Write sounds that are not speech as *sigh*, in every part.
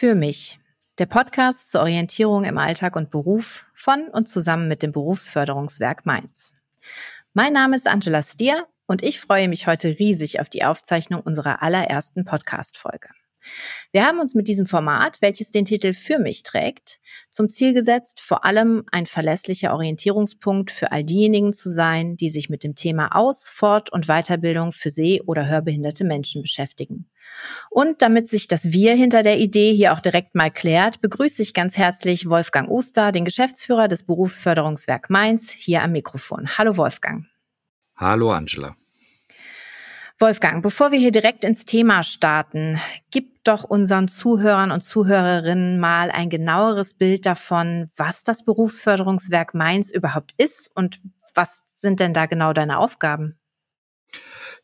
Für mich. Der Podcast zur Orientierung im Alltag und Beruf von und zusammen mit dem Berufsförderungswerk Mainz. Mein Name ist Angela Stier und ich freue mich heute riesig auf die Aufzeichnung unserer allerersten Podcast-Folge. Wir haben uns mit diesem Format, welches den Titel Für mich trägt, zum Ziel gesetzt, vor allem ein verlässlicher Orientierungspunkt für all diejenigen zu sein, die sich mit dem Thema Aus-, Fort- und Weiterbildung für seh- oder hörbehinderte Menschen beschäftigen. Und damit sich das Wir hinter der Idee hier auch direkt mal klärt, begrüße ich ganz herzlich Wolfgang Oster, den Geschäftsführer des Berufsförderungswerk Mainz, hier am Mikrofon. Hallo Wolfgang. Hallo Angela. Wolfgang, bevor wir hier direkt ins Thema starten, gib doch unseren Zuhörern und Zuhörerinnen mal ein genaueres Bild davon, was das Berufsförderungswerk Mainz überhaupt ist und was sind denn da genau deine Aufgaben?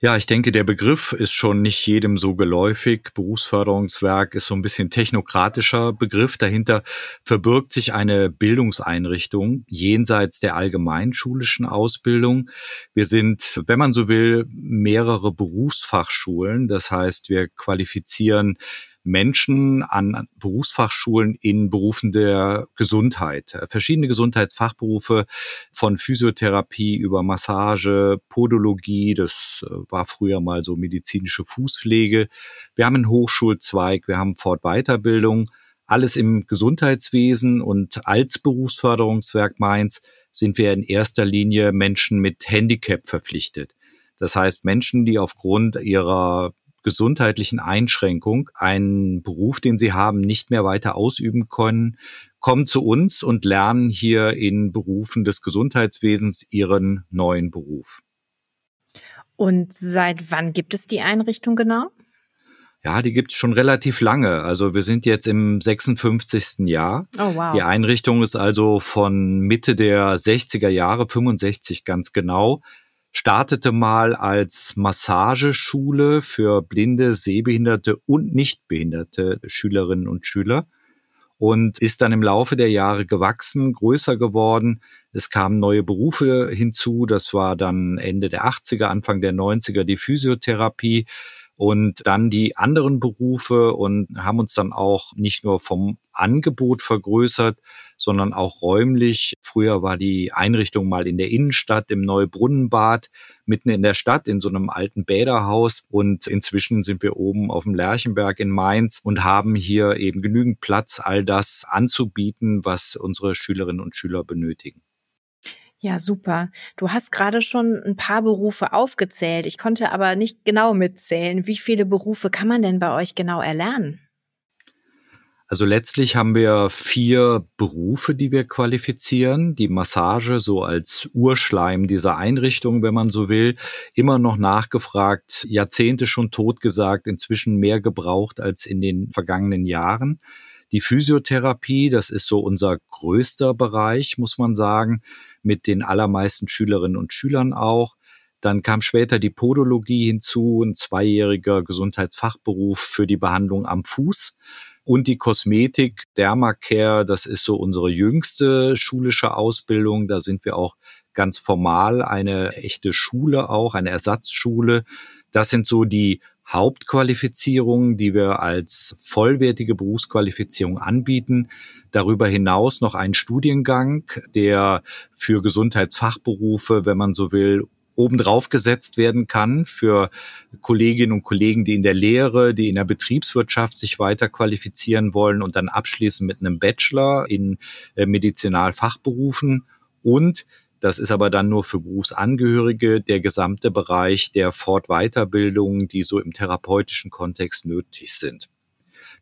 Ja, ich denke, der Begriff ist schon nicht jedem so geläufig. Berufsförderungswerk ist so ein bisschen technokratischer Begriff. Dahinter verbirgt sich eine Bildungseinrichtung jenseits der allgemeinschulischen Ausbildung. Wir sind, wenn man so will, mehrere Berufsfachschulen. Das heißt, wir qualifizieren Menschen an Berufsfachschulen in Berufen der Gesundheit. Verschiedene Gesundheitsfachberufe von Physiotherapie über Massage, Podologie, das äh, war früher mal so medizinische Fußpflege. Wir haben einen Hochschulzweig, wir haben Fortweiterbildung, alles im Gesundheitswesen und als Berufsförderungswerk Mainz sind wir in erster Linie Menschen mit Handicap verpflichtet. Das heißt Menschen, die aufgrund ihrer gesundheitlichen Einschränkung einen Beruf, den sie haben, nicht mehr weiter ausüben können, kommen zu uns und lernen hier in Berufen des Gesundheitswesens ihren neuen Beruf. Und seit wann gibt es die Einrichtung genau? Ja, die gibt's schon relativ lange. Also wir sind jetzt im 56. Jahr. Oh, wow. Die Einrichtung ist also von Mitte der 60er Jahre, 65 ganz genau, startete mal als Massageschule für blinde, sehbehinderte und nichtbehinderte Schülerinnen und Schüler und ist dann im Laufe der Jahre gewachsen, größer geworden. Es kamen neue Berufe hinzu. Das war dann Ende der 80er, Anfang der 90er die Physiotherapie und dann die anderen Berufe und haben uns dann auch nicht nur vom Angebot vergrößert, sondern auch räumlich. Früher war die Einrichtung mal in der Innenstadt im Neubrunnenbad, mitten in der Stadt, in so einem alten Bäderhaus. Und inzwischen sind wir oben auf dem Lerchenberg in Mainz und haben hier eben genügend Platz, all das anzubieten, was unsere Schülerinnen und Schüler benötigen. Ja, super. Du hast gerade schon ein paar Berufe aufgezählt. Ich konnte aber nicht genau mitzählen. Wie viele Berufe kann man denn bei euch genau erlernen? Also letztlich haben wir vier Berufe, die wir qualifizieren. Die Massage so als Urschleim dieser Einrichtung, wenn man so will, immer noch nachgefragt, Jahrzehnte schon totgesagt, inzwischen mehr gebraucht als in den vergangenen Jahren. Die Physiotherapie, das ist so unser größter Bereich, muss man sagen mit den allermeisten Schülerinnen und Schülern auch. Dann kam später die Podologie hinzu, ein zweijähriger Gesundheitsfachberuf für die Behandlung am Fuß. Und die Kosmetik, Dermacare, das ist so unsere jüngste schulische Ausbildung. Da sind wir auch ganz formal eine echte Schule auch, eine Ersatzschule. Das sind so die Hauptqualifizierungen, die wir als vollwertige Berufsqualifizierung anbieten. Darüber hinaus noch ein Studiengang, der für Gesundheitsfachberufe, wenn man so will, obendrauf gesetzt werden kann für Kolleginnen und Kollegen, die in der Lehre, die in der Betriebswirtschaft sich weiter qualifizieren wollen und dann abschließen mit einem Bachelor in äh, Medizinalfachberufen und das ist aber dann nur für Berufsangehörige der gesamte Bereich der Fortweiterbildung, die so im therapeutischen Kontext nötig sind.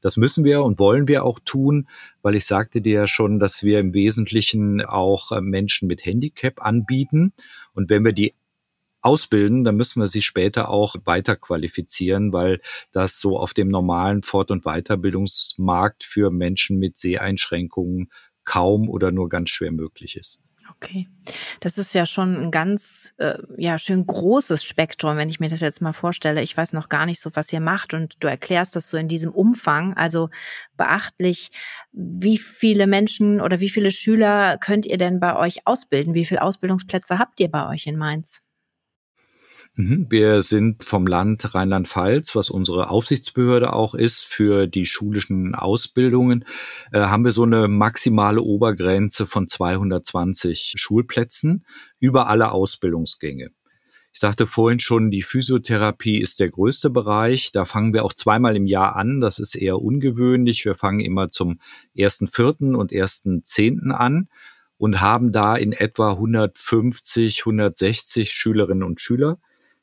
Das müssen wir und wollen wir auch tun, weil ich sagte dir ja schon, dass wir im Wesentlichen auch äh, Menschen mit Handicap anbieten. Und wenn wir die ausbilden, dann müssen wir sie später auch weiter qualifizieren, weil das so auf dem normalen Fort- und Weiterbildungsmarkt für Menschen mit Seheinschränkungen kaum oder nur ganz schwer möglich ist. Okay. Das ist ja schon ein ganz, äh, ja, schön großes Spektrum, wenn ich mir das jetzt mal vorstelle. Ich weiß noch gar nicht so, was ihr macht und du erklärst das so in diesem Umfang. Also beachtlich, wie viele Menschen oder wie viele Schüler könnt ihr denn bei euch ausbilden? Wie viele Ausbildungsplätze habt ihr bei euch in Mainz? Mhm. Wir sind vom Land Rheinland-Pfalz, was unsere Aufsichtsbehörde auch ist für die schulischen Ausbildungen, äh, haben wir so eine maximale Obergrenze von 220 Schulplätzen über alle Ausbildungsgänge. Ich sagte vorhin schon, die Physiotherapie ist der größte Bereich. Da fangen wir auch zweimal im Jahr an. Das ist eher ungewöhnlich. Wir fangen immer zum ersten Vierten und ersten Zehnten an und haben da in etwa 150, 160 Schülerinnen und Schüler.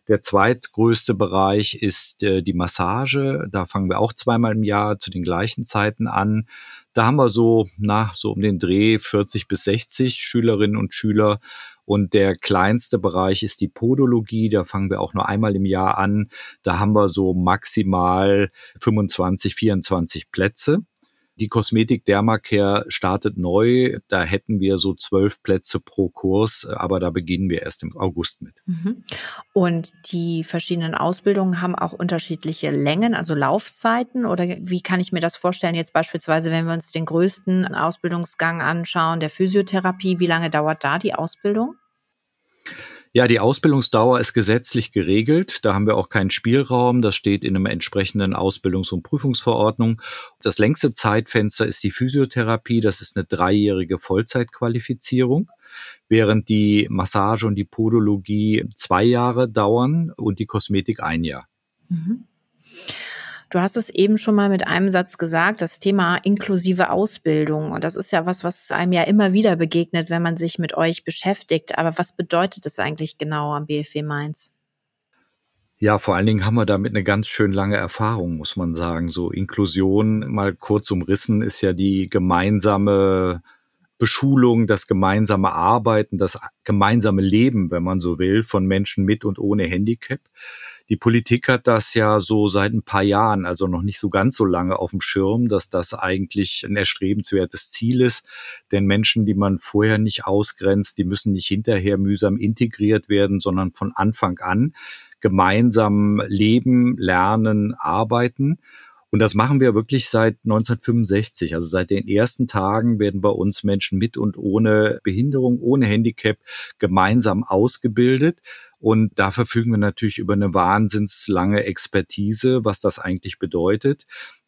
Der zweitgrößte Bereich ist äh, die Massage. Da fangen wir auch zweimal im Jahr zu den gleichen Zeiten an. Da haben wir so, na, so um den Dreh 40 bis 60 Schülerinnen und Schüler. Und der kleinste Bereich ist die Podologie. Da fangen wir auch nur einmal im Jahr an. Da haben wir so maximal 25, 24 Plätze. Die Kosmetik Dermacare startet neu. Da hätten wir so zwölf Plätze pro Kurs, aber da beginnen wir erst im August mit. Mhm. Und die verschiedenen Ausbildungen haben auch unterschiedliche Längen, also Laufzeiten? Oder wie kann ich mir das vorstellen? Jetzt beispielsweise, wenn wir uns den größten Ausbildungsgang anschauen, der Physiotherapie, wie lange dauert da die Ausbildung? Ja, die Ausbildungsdauer ist gesetzlich geregelt. Da haben wir auch keinen Spielraum. Das steht in einem entsprechenden Ausbildungs- und Prüfungsverordnung. Das längste Zeitfenster ist die Physiotherapie. Das ist eine dreijährige Vollzeitqualifizierung während die Massage und die Podologie zwei Jahre dauern und die Kosmetik ein Jahr. Mhm. Du hast es eben schon mal mit einem Satz gesagt, das Thema inklusive Ausbildung. Und das ist ja was, was einem ja immer wieder begegnet, wenn man sich mit euch beschäftigt. Aber was bedeutet das eigentlich genau am BFW Mainz? Ja, vor allen Dingen haben wir damit eine ganz schön lange Erfahrung, muss man sagen. So Inklusion, mal kurz umrissen, ist ja die gemeinsame Beschulung, das gemeinsame Arbeiten, das gemeinsame Leben, wenn man so will, von Menschen mit und ohne Handicap. Die Politik hat das ja so seit ein paar Jahren, also noch nicht so ganz so lange auf dem Schirm, dass das eigentlich ein erstrebenswertes Ziel ist. Denn Menschen, die man vorher nicht ausgrenzt, die müssen nicht hinterher mühsam integriert werden, sondern von Anfang an gemeinsam leben, lernen, arbeiten. Und das machen wir wirklich seit 1965. Also seit den ersten Tagen werden bei uns Menschen mit und ohne Behinderung, ohne Handicap gemeinsam ausgebildet. Und da verfügen wir natürlich über eine wahnsinnslange Expertise, was das eigentlich bedeutet.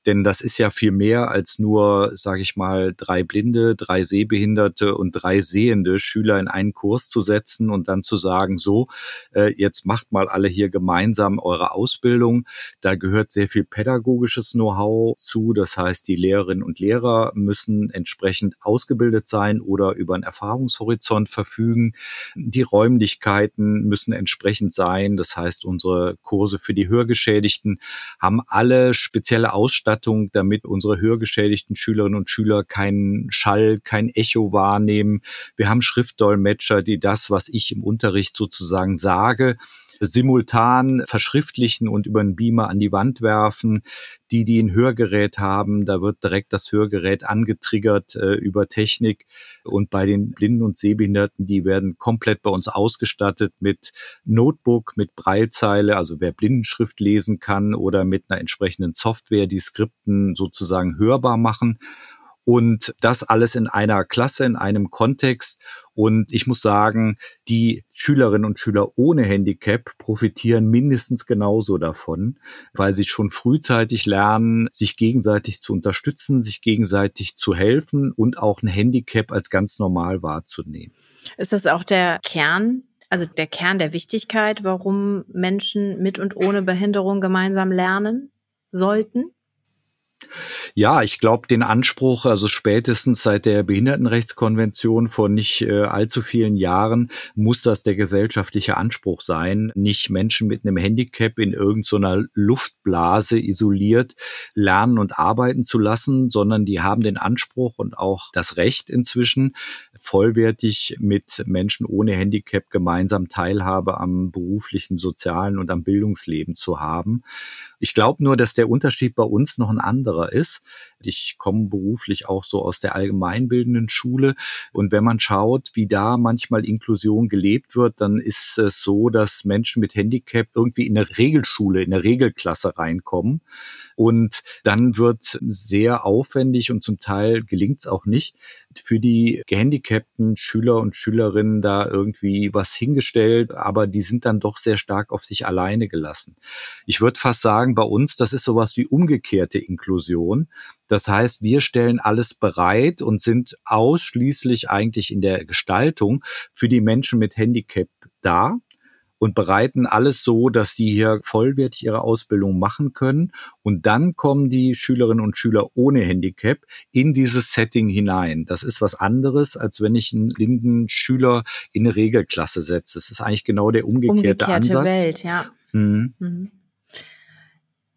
Denn das ist ja viel mehr als nur, sage ich mal, drei Blinde, drei Sehbehinderte und drei sehende Schüler in einen Kurs zu setzen und dann zu sagen, so, äh, jetzt macht mal alle hier gemeinsam eure Ausbildung. Da gehört sehr viel pädagogisches Know-how zu. Das heißt, die Lehrerinnen und Lehrer müssen entsprechend ausgebildet sein oder über einen Erfahrungshorizont verfügen. Die Räumlichkeiten müssen entsprechend sein. Das heißt, unsere Kurse für die Hörgeschädigten haben alle spezielle Ausstattung Ausstattung, damit unsere hörgeschädigten Schülerinnen und Schüler keinen Schall, kein Echo wahrnehmen. Wir haben Schriftdolmetscher, die das, was ich im Unterricht sozusagen sage, simultan verschriftlichen und über einen Beamer an die Wand werfen. Die, die ein Hörgerät haben, da wird direkt das Hörgerät angetriggert äh, über Technik. Und bei den Blinden und Sehbehinderten, die werden komplett bei uns ausgestattet mit Notebook, mit Breilzeile, also wer Blindenschrift lesen kann oder mit einer entsprechenden Software, die Skripten sozusagen hörbar machen. Und das alles in einer Klasse, in einem Kontext. Und ich muss sagen, die Schülerinnen und Schüler ohne Handicap profitieren mindestens genauso davon, weil sie schon frühzeitig lernen, sich gegenseitig zu unterstützen, sich gegenseitig zu helfen und auch ein Handicap als ganz normal wahrzunehmen. Ist das auch der Kern also der Kern der Wichtigkeit, warum Menschen mit und ohne Behinderung gemeinsam lernen sollten? Ja, ich glaube, den Anspruch, also spätestens seit der Behindertenrechtskonvention vor nicht äh, allzu vielen Jahren, muss das der gesellschaftliche Anspruch sein, nicht Menschen mit einem Handicap in irgendeiner Luftblase isoliert lernen und arbeiten zu lassen, sondern die haben den Anspruch und auch das Recht inzwischen, vollwertig mit Menschen ohne Handicap gemeinsam Teilhabe am beruflichen, sozialen und am Bildungsleben zu haben. Ich glaube nur, dass der Unterschied bei uns noch ein anderer ist. Ich komme beruflich auch so aus der allgemeinbildenden Schule. Und wenn man schaut, wie da manchmal Inklusion gelebt wird, dann ist es so, dass Menschen mit Handicap irgendwie in der Regelschule, in der Regelklasse reinkommen. Und dann wird sehr aufwendig und zum Teil gelingt es auch nicht, für die gehandicapten Schüler und Schülerinnen da irgendwie was hingestellt, aber die sind dann doch sehr stark auf sich alleine gelassen. Ich würde fast sagen, bei uns, das ist sowas wie umgekehrte Inklusion. Das heißt, wir stellen alles bereit und sind ausschließlich eigentlich in der Gestaltung für die Menschen mit Handicap da und bereiten alles so, dass die hier vollwertig ihre Ausbildung machen können. Und dann kommen die Schülerinnen und Schüler ohne Handicap in dieses Setting hinein. Das ist was anderes, als wenn ich einen blinden Schüler in eine Regelklasse setze. Das ist eigentlich genau der umgekehrte, umgekehrte Ansatz. Welt, ja. Mhm. Mhm.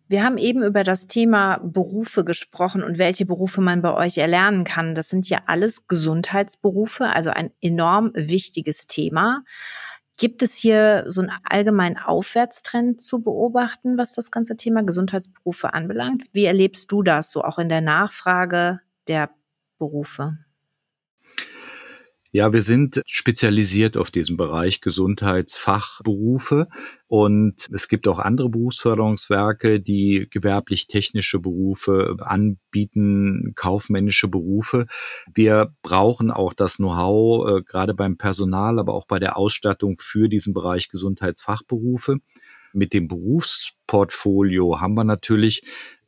Wir haben eben über das Thema Berufe gesprochen und welche Berufe man bei euch erlernen kann. Das sind ja alles Gesundheitsberufe, also ein enorm wichtiges Thema. Gibt es hier so einen allgemeinen Aufwärtstrend zu beobachten, was das ganze Thema Gesundheitsberufe anbelangt? Wie erlebst du das so auch in der Nachfrage der Berufe? Ja, wir sind spezialisiert auf diesen Bereich Gesundheitsfachberufe und es gibt auch andere Berufsförderungswerke, die gewerblich-technische Berufe anbieten, kaufmännische Berufe. Wir brauchen auch das Know-how, äh, gerade beim Personal, aber auch bei der Ausstattung für diesen Bereich Gesundheitsfachberufe. Mit dem Berufsportfolio haben wir natürlich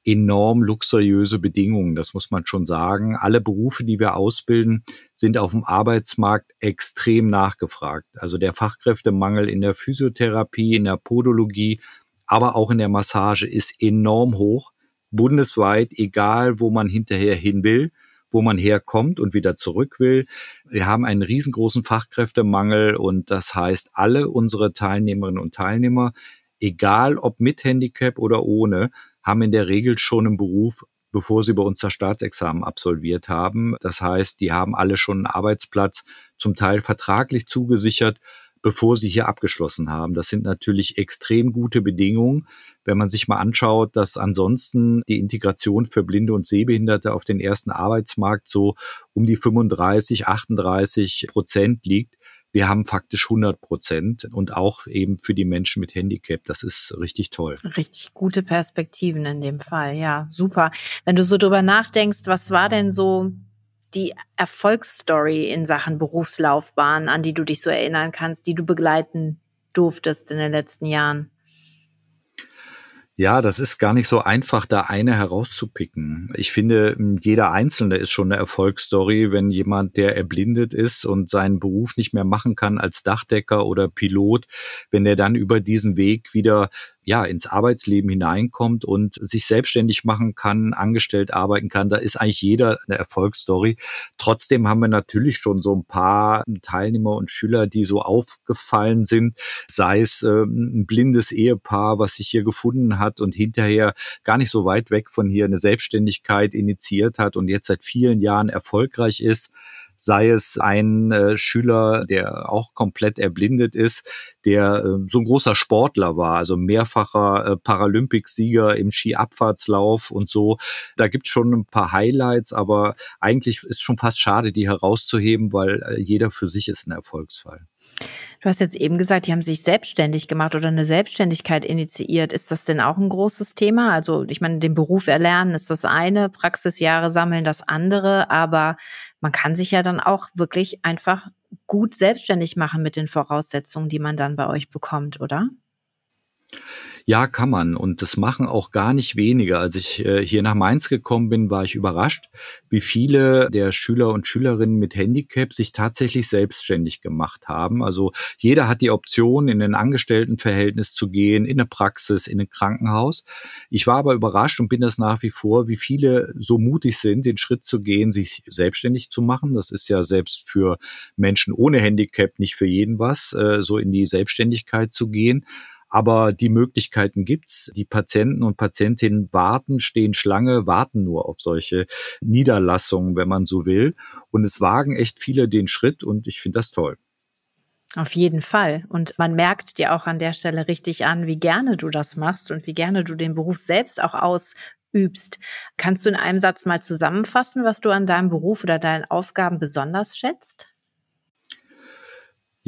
enorm luxuriöse Bedingungen, das muss man schon sagen. Alle Berufe, die wir ausbilden, sind auf dem Arbeitsmarkt extrem nachgefragt. Also der Fachkräftemangel in der Physiotherapie, in der Podologie, aber auch in der Massage ist enorm hoch, bundesweit, egal wo man hinterher hin will wo man herkommt und wieder zurück will. Wir haben einen riesengroßen Fachkräftemangel und das heißt, alle unsere Teilnehmerinnen und Teilnehmer, egal ob mit Handicap oder ohne, haben in der Regel schon einen Beruf, bevor sie bei uns das Staatsexamen absolviert haben. Das heißt, die haben alle schon einen Arbeitsplatz, zum Teil vertraglich zugesichert, bevor sie hier abgeschlossen haben. Das sind natürlich extrem gute Bedingungen. Wenn man sich mal anschaut, dass ansonsten die Integration für Blinde und Sehbehinderte auf den ersten Arbeitsmarkt so um die 35, 38 Prozent liegt, wir haben faktisch 100 Prozent und auch eben für die Menschen mit Handicap. Das ist richtig toll. Richtig gute Perspektiven in dem Fall. Ja, super. Wenn du so drüber nachdenkst, was war denn so die Erfolgsstory in Sachen Berufslaufbahn, an die du dich so erinnern kannst, die du begleiten durftest in den letzten Jahren? Ja, das ist gar nicht so einfach, da eine herauszupicken. Ich finde, jeder Einzelne ist schon eine Erfolgsstory, wenn jemand, der erblindet ist und seinen Beruf nicht mehr machen kann als Dachdecker oder Pilot, wenn der dann über diesen Weg wieder ja, ins Arbeitsleben hineinkommt und sich selbstständig machen kann, angestellt arbeiten kann, da ist eigentlich jeder eine Erfolgsstory. Trotzdem haben wir natürlich schon so ein paar Teilnehmer und Schüler, die so aufgefallen sind, sei es äh, ein blindes Ehepaar, was sich hier gefunden hat und hinterher gar nicht so weit weg von hier eine Selbstständigkeit initiiert hat und jetzt seit vielen Jahren erfolgreich ist sei es ein äh, Schüler, der auch komplett erblindet ist, der äh, so ein großer Sportler war, also mehrfacher äh, Paralympicsieger im Skiabfahrtslauf und so. Da gibt es schon ein paar Highlights, aber eigentlich ist schon fast schade, die herauszuheben, weil äh, jeder für sich ist ein Erfolgsfall. Du hast jetzt eben gesagt, die haben sich selbstständig gemacht oder eine Selbstständigkeit initiiert. Ist das denn auch ein großes Thema? Also ich meine, den Beruf erlernen ist das eine, Praxisjahre sammeln das andere, aber man kann sich ja dann auch wirklich einfach gut selbstständig machen mit den Voraussetzungen, die man dann bei euch bekommt, oder? Ja, kann man. Und das machen auch gar nicht wenige. Als ich äh, hier nach Mainz gekommen bin, war ich überrascht, wie viele der Schüler und Schülerinnen mit Handicap sich tatsächlich selbstständig gemacht haben. Also jeder hat die Option, in ein Angestelltenverhältnis zu gehen, in eine Praxis, in ein Krankenhaus. Ich war aber überrascht und bin das nach wie vor, wie viele so mutig sind, den Schritt zu gehen, sich selbstständig zu machen. Das ist ja selbst für Menschen ohne Handicap nicht für jeden was, äh, so in die Selbstständigkeit zu gehen. Aber die Möglichkeiten gibt's. Die Patienten und Patientinnen warten, stehen Schlange, warten nur auf solche Niederlassungen, wenn man so will. Und es wagen echt viele den Schritt und ich finde das toll. Auf jeden Fall. Und man merkt dir auch an der Stelle richtig an, wie gerne du das machst und wie gerne du den Beruf selbst auch aus übst. Kannst du in einem Satz mal zusammenfassen, was du an deinem Beruf oder deinen Aufgaben besonders schätzt?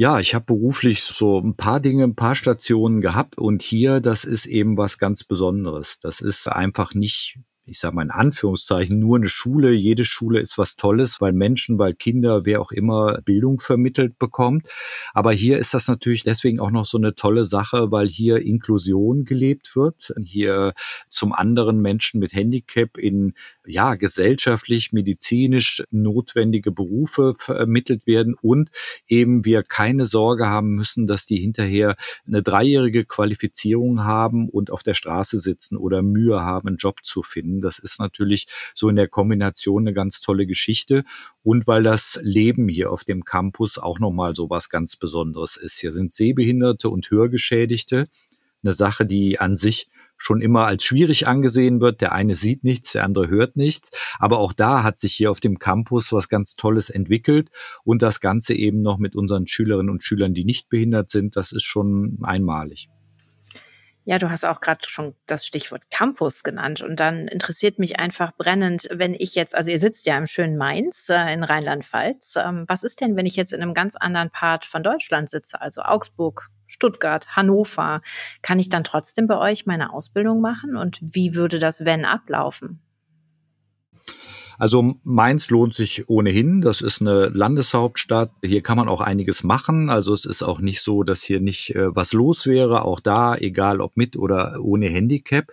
Ja, ich habe beruflich so ein paar Dinge, ein paar Stationen gehabt und hier, das ist eben was ganz Besonderes. Das ist einfach nicht ich sage mal in Anführungszeichen, nur eine Schule. Jede Schule ist was Tolles, weil Menschen, weil Kinder, wer auch immer Bildung vermittelt bekommt. Aber hier ist das natürlich deswegen auch noch so eine tolle Sache, weil hier Inklusion gelebt wird. Hier zum anderen Menschen mit Handicap in ja, gesellschaftlich, medizinisch notwendige Berufe vermittelt werden und eben wir keine Sorge haben müssen, dass die hinterher eine dreijährige Qualifizierung haben und auf der Straße sitzen oder Mühe haben, einen Job zu finden. Das ist natürlich so in der Kombination eine ganz tolle Geschichte und weil das Leben hier auf dem Campus auch nochmal so was ganz Besonderes ist. Hier sind Sehbehinderte und Hörgeschädigte. Eine Sache, die an sich schon immer als schwierig angesehen wird. Der eine sieht nichts, der andere hört nichts. Aber auch da hat sich hier auf dem Campus was ganz Tolles entwickelt und das Ganze eben noch mit unseren Schülerinnen und Schülern, die nicht behindert sind, das ist schon einmalig. Ja, du hast auch gerade schon das Stichwort Campus genannt und dann interessiert mich einfach brennend, wenn ich jetzt, also ihr sitzt ja im schönen Mainz äh, in Rheinland-Pfalz. Ähm, was ist denn, wenn ich jetzt in einem ganz anderen Part von Deutschland sitze, also Augsburg, Stuttgart, Hannover? Kann ich dann trotzdem bei euch meine Ausbildung machen und wie würde das wenn ablaufen? Also Mainz lohnt sich ohnehin. Das ist eine Landeshauptstadt. Hier kann man auch einiges machen. Also es ist auch nicht so, dass hier nicht äh, was los wäre. Auch da, egal ob mit oder ohne Handicap.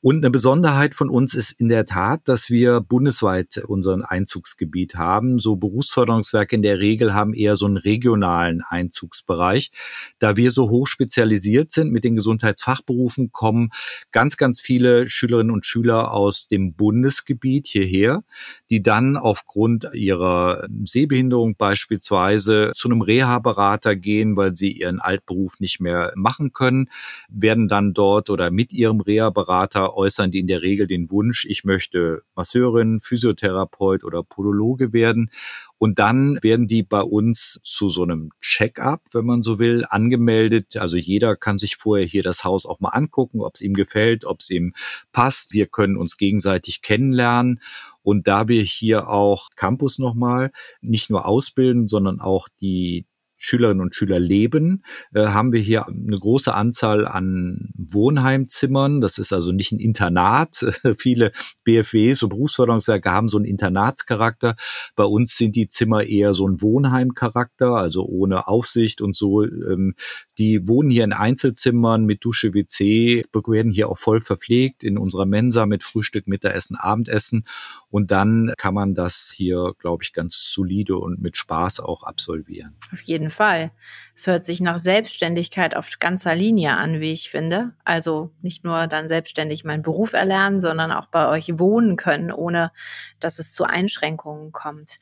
Und eine Besonderheit von uns ist in der Tat, dass wir bundesweit unseren Einzugsgebiet haben. So Berufsförderungswerke in der Regel haben eher so einen regionalen Einzugsbereich. Da wir so hoch spezialisiert sind mit den Gesundheitsfachberufen, kommen ganz, ganz viele Schülerinnen und Schüler aus dem Bundesgebiet hierher, die dann aufgrund ihrer Sehbehinderung beispielsweise zu einem Reha-Berater gehen, weil sie ihren Altberuf nicht mehr machen können, werden dann dort oder mit ihrem Reha-Berater äußern die in der Regel den Wunsch, ich möchte Masseurin, Physiotherapeut oder Podologe werden. Und dann werden die bei uns zu so einem Check-up, wenn man so will, angemeldet. Also jeder kann sich vorher hier das Haus auch mal angucken, ob es ihm gefällt, ob es ihm passt. Wir können uns gegenseitig kennenlernen. Und da wir hier auch Campus nochmal nicht nur ausbilden, sondern auch die Schülerinnen und Schüler leben, äh, haben wir hier eine große Anzahl an Wohnheimzimmern. Das ist also nicht ein Internat. *laughs* Viele BFWs und Berufsförderungswerke haben so einen Internatscharakter. Bei uns sind die Zimmer eher so ein Wohnheimcharakter, also ohne Aufsicht und so. Ähm, die wohnen hier in Einzelzimmern mit Dusche, WC, werden hier auch voll verpflegt in unserer Mensa mit Frühstück, Mittagessen, Abendessen. Und dann kann man das hier, glaube ich, ganz solide und mit Spaß auch absolvieren. Auf jeden Fall. Es hört sich nach Selbstständigkeit auf ganzer Linie an, wie ich finde. Also nicht nur dann selbstständig meinen Beruf erlernen, sondern auch bei euch wohnen können, ohne dass es zu Einschränkungen kommt.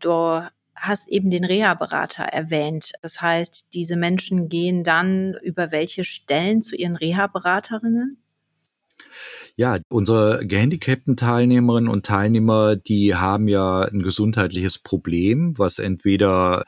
Du hast eben den Reha-Berater erwähnt. Das heißt, diese Menschen gehen dann über welche Stellen zu ihren Reha-Beraterinnen? Ja, unsere gehandicapten Teilnehmerinnen und Teilnehmer, die haben ja ein gesundheitliches Problem, was entweder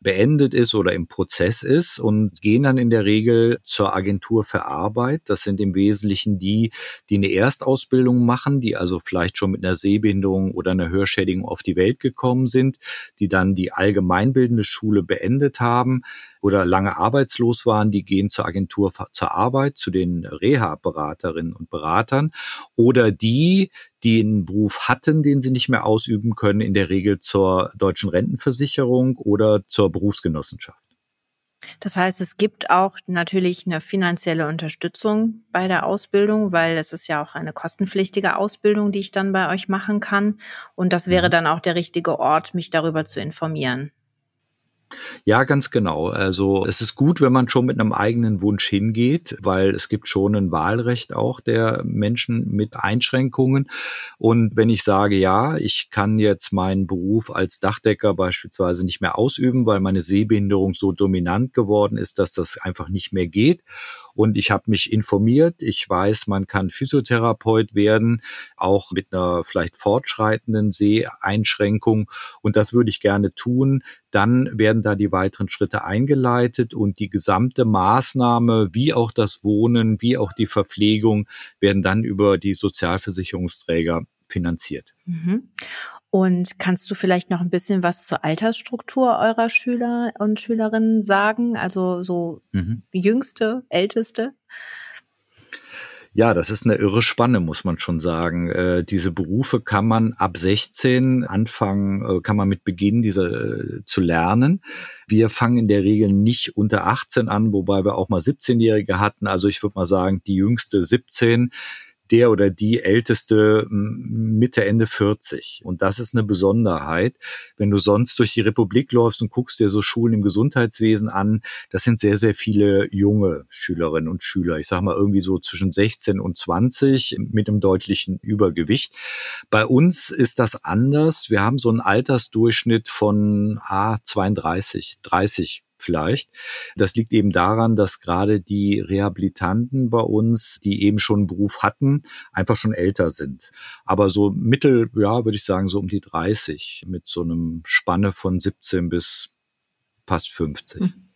beendet ist oder im Prozess ist und gehen dann in der Regel zur Agentur für Arbeit. Das sind im Wesentlichen die, die eine Erstausbildung machen, die also vielleicht schon mit einer Sehbehinderung oder einer Hörschädigung auf die Welt gekommen sind, die dann die allgemeinbildende Schule beendet haben oder lange arbeitslos waren, die gehen zur Agentur zur Arbeit, zu den Reha-Beraterinnen und Beratern oder die, die einen Beruf hatten, den sie nicht mehr ausüben können, in der Regel zur deutschen Rentenversicherung oder zur Berufsgenossenschaft. Das heißt, es gibt auch natürlich eine finanzielle Unterstützung bei der Ausbildung, weil es ist ja auch eine kostenpflichtige Ausbildung, die ich dann bei euch machen kann. Und das wäre mhm. dann auch der richtige Ort, mich darüber zu informieren. Ja, ganz genau. Also es ist gut, wenn man schon mit einem eigenen Wunsch hingeht, weil es gibt schon ein Wahlrecht auch der Menschen mit Einschränkungen. Und wenn ich sage, ja, ich kann jetzt meinen Beruf als Dachdecker beispielsweise nicht mehr ausüben, weil meine Sehbehinderung so dominant geworden ist, dass das einfach nicht mehr geht und ich habe mich informiert. Ich weiß, man kann Physiotherapeut werden, auch mit einer vielleicht fortschreitenden Seheinschränkung. Und das würde ich gerne tun. Dann werden werden da die weiteren Schritte eingeleitet und die gesamte Maßnahme, wie auch das Wohnen, wie auch die Verpflegung, werden dann über die Sozialversicherungsträger finanziert. Mhm. Und kannst du vielleicht noch ein bisschen was zur Altersstruktur eurer Schüler und Schülerinnen sagen? Also so mhm. jüngste, älteste? Ja, das ist eine irre Spanne, muss man schon sagen. Äh, diese Berufe kann man ab 16 anfangen, äh, kann man mit beginnen, diese äh, zu lernen. Wir fangen in der Regel nicht unter 18 an, wobei wir auch mal 17-Jährige hatten. Also ich würde mal sagen, die jüngste 17 der oder die älteste Mitte, Ende 40. Und das ist eine Besonderheit. Wenn du sonst durch die Republik läufst und guckst dir so Schulen im Gesundheitswesen an, das sind sehr, sehr viele junge Schülerinnen und Schüler. Ich sage mal irgendwie so zwischen 16 und 20 mit einem deutlichen Übergewicht. Bei uns ist das anders. Wir haben so einen Altersdurchschnitt von ah, 32, 30 vielleicht. Das liegt eben daran, dass gerade die Rehabilitanten bei uns, die eben schon einen Beruf hatten, einfach schon älter sind. Aber so mittel, ja, würde ich sagen, so um die 30 mit so einem Spanne von 17 bis fast 50. Mhm.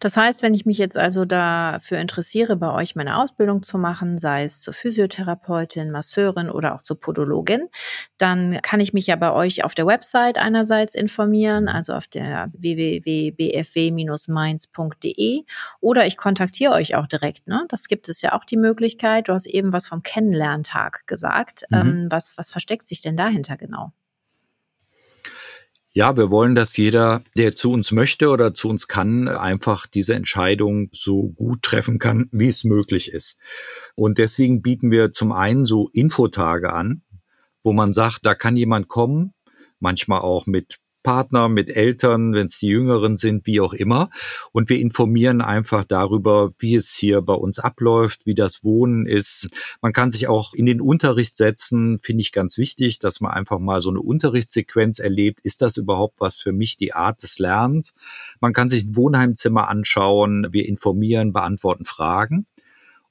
Das heißt, wenn ich mich jetzt also dafür interessiere, bei euch meine Ausbildung zu machen, sei es zur Physiotherapeutin, Masseurin oder auch zur Podologin, dann kann ich mich ja bei euch auf der Website einerseits informieren, also auf der www.bfw-mainz.de oder ich kontaktiere euch auch direkt. Ne? Das gibt es ja auch die Möglichkeit. Du hast eben was vom Kennenlerntag gesagt. Mhm. Ähm, was, was versteckt sich denn dahinter genau? Ja, wir wollen, dass jeder, der zu uns möchte oder zu uns kann, einfach diese Entscheidung so gut treffen kann, wie es möglich ist. Und deswegen bieten wir zum einen so Infotage an, wo man sagt, da kann jemand kommen, manchmal auch mit Partner, mit Eltern, wenn es die Jüngeren sind, wie auch immer. Und wir informieren einfach darüber, wie es hier bei uns abläuft, wie das Wohnen ist. Man kann sich auch in den Unterricht setzen, finde ich ganz wichtig, dass man einfach mal so eine Unterrichtssequenz erlebt. Ist das überhaupt was für mich, die Art des Lernens? Man kann sich ein Wohnheimzimmer anschauen. Wir informieren, beantworten Fragen.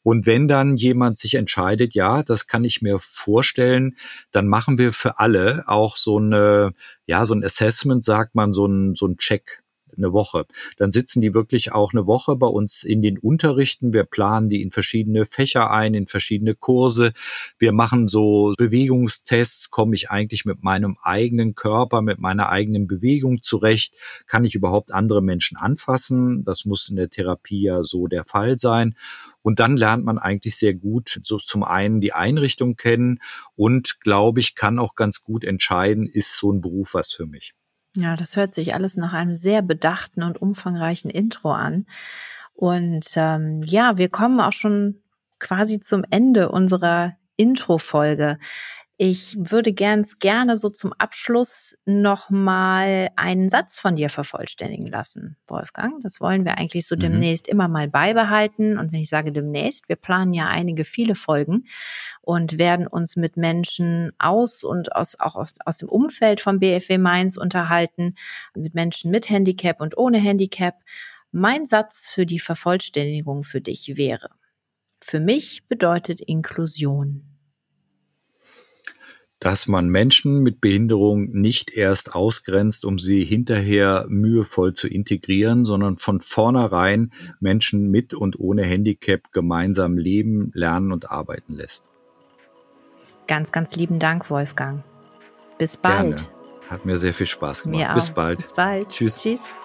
Und wenn dann jemand sich entscheidet, ja, das kann ich mir vorstellen, dann machen wir für alle auch so eine, ja, so ein Assessment, sagt man, so ein, so ein Check eine Woche. Dann sitzen die wirklich auch eine Woche bei uns in den Unterrichten. Wir planen die in verschiedene Fächer ein, in verschiedene Kurse. Wir machen so Bewegungstests. Komme ich eigentlich mit meinem eigenen Körper, mit meiner eigenen Bewegung zurecht? Kann ich überhaupt andere Menschen anfassen? Das muss in der Therapie ja so der Fall sein. Und dann lernt man eigentlich sehr gut so zum einen die Einrichtung kennen und glaube ich, kann auch ganz gut entscheiden, ist so ein Beruf was für mich. Ja, das hört sich alles nach einem sehr bedachten und umfangreichen Intro an. Und ähm, ja, wir kommen auch schon quasi zum Ende unserer Intro-Folge. Ich würde ganz gerne so zum Abschluss nochmal einen Satz von dir vervollständigen lassen, Wolfgang. Das wollen wir eigentlich so mhm. demnächst immer mal beibehalten. Und wenn ich sage demnächst, wir planen ja einige viele Folgen und werden uns mit Menschen aus und aus, auch aus, aus dem Umfeld von BFW Mainz unterhalten, mit Menschen mit Handicap und ohne Handicap. Mein Satz für die Vervollständigung für dich wäre, für mich bedeutet Inklusion dass man Menschen mit Behinderung nicht erst ausgrenzt, um sie hinterher mühevoll zu integrieren, sondern von vornherein Menschen mit und ohne Handicap gemeinsam leben, lernen und arbeiten lässt. Ganz, ganz lieben Dank, Wolfgang. Bis bald. Gerne. Hat mir sehr viel Spaß gemacht. Bis bald. Bis bald. Tschüss. Tschüss.